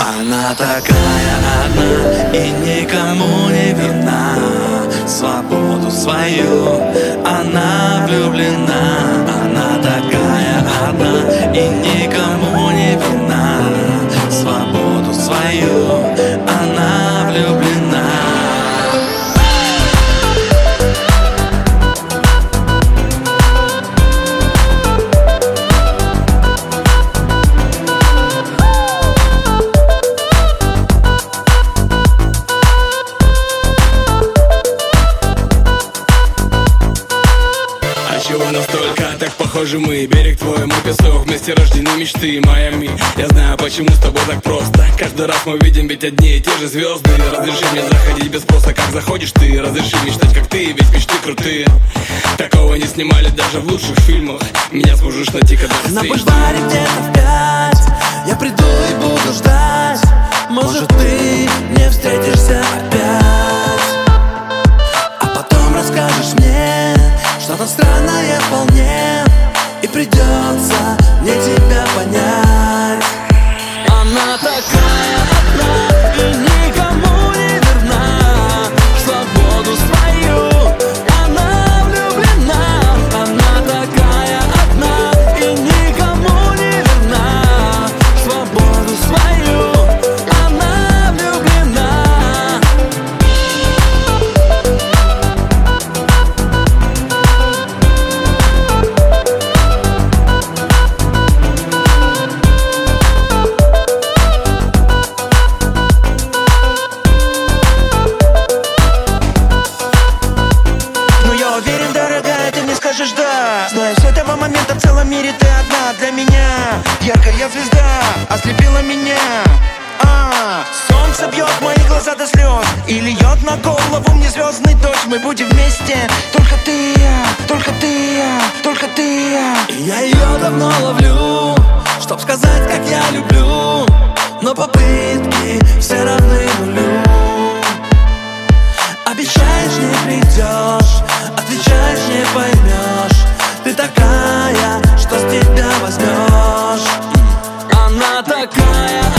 Она такая одна и никому не видна. Свободу свою она влюблена похожи мы Берег твой, мой песок, вместе рождены мечты Майами Я знаю, почему с тобой так просто. Каждый раз мы видим ведь одни и те же звезды. Разреши мне заходить без спроса, как заходишь ты. Разреши мечтать, как ты, ведь мечты крутые. Такого не снимали даже в лучших фильмах. Меня сможешь найти, когда ты. На бульваре где-то в придется мне тебя понять. Она такая скажешь да Знаю, с этого момента в целом мире ты одна для меня. Яркая звезда ослепила меня. А, Солнце бьет мои глаза до слез И льет на голову мне звездный дождь. Мы будем вместе, только ты я Только ты я, только ты я. И я ее давно ловлю Чтоб сказать, как я люблю. Но попытки с тебя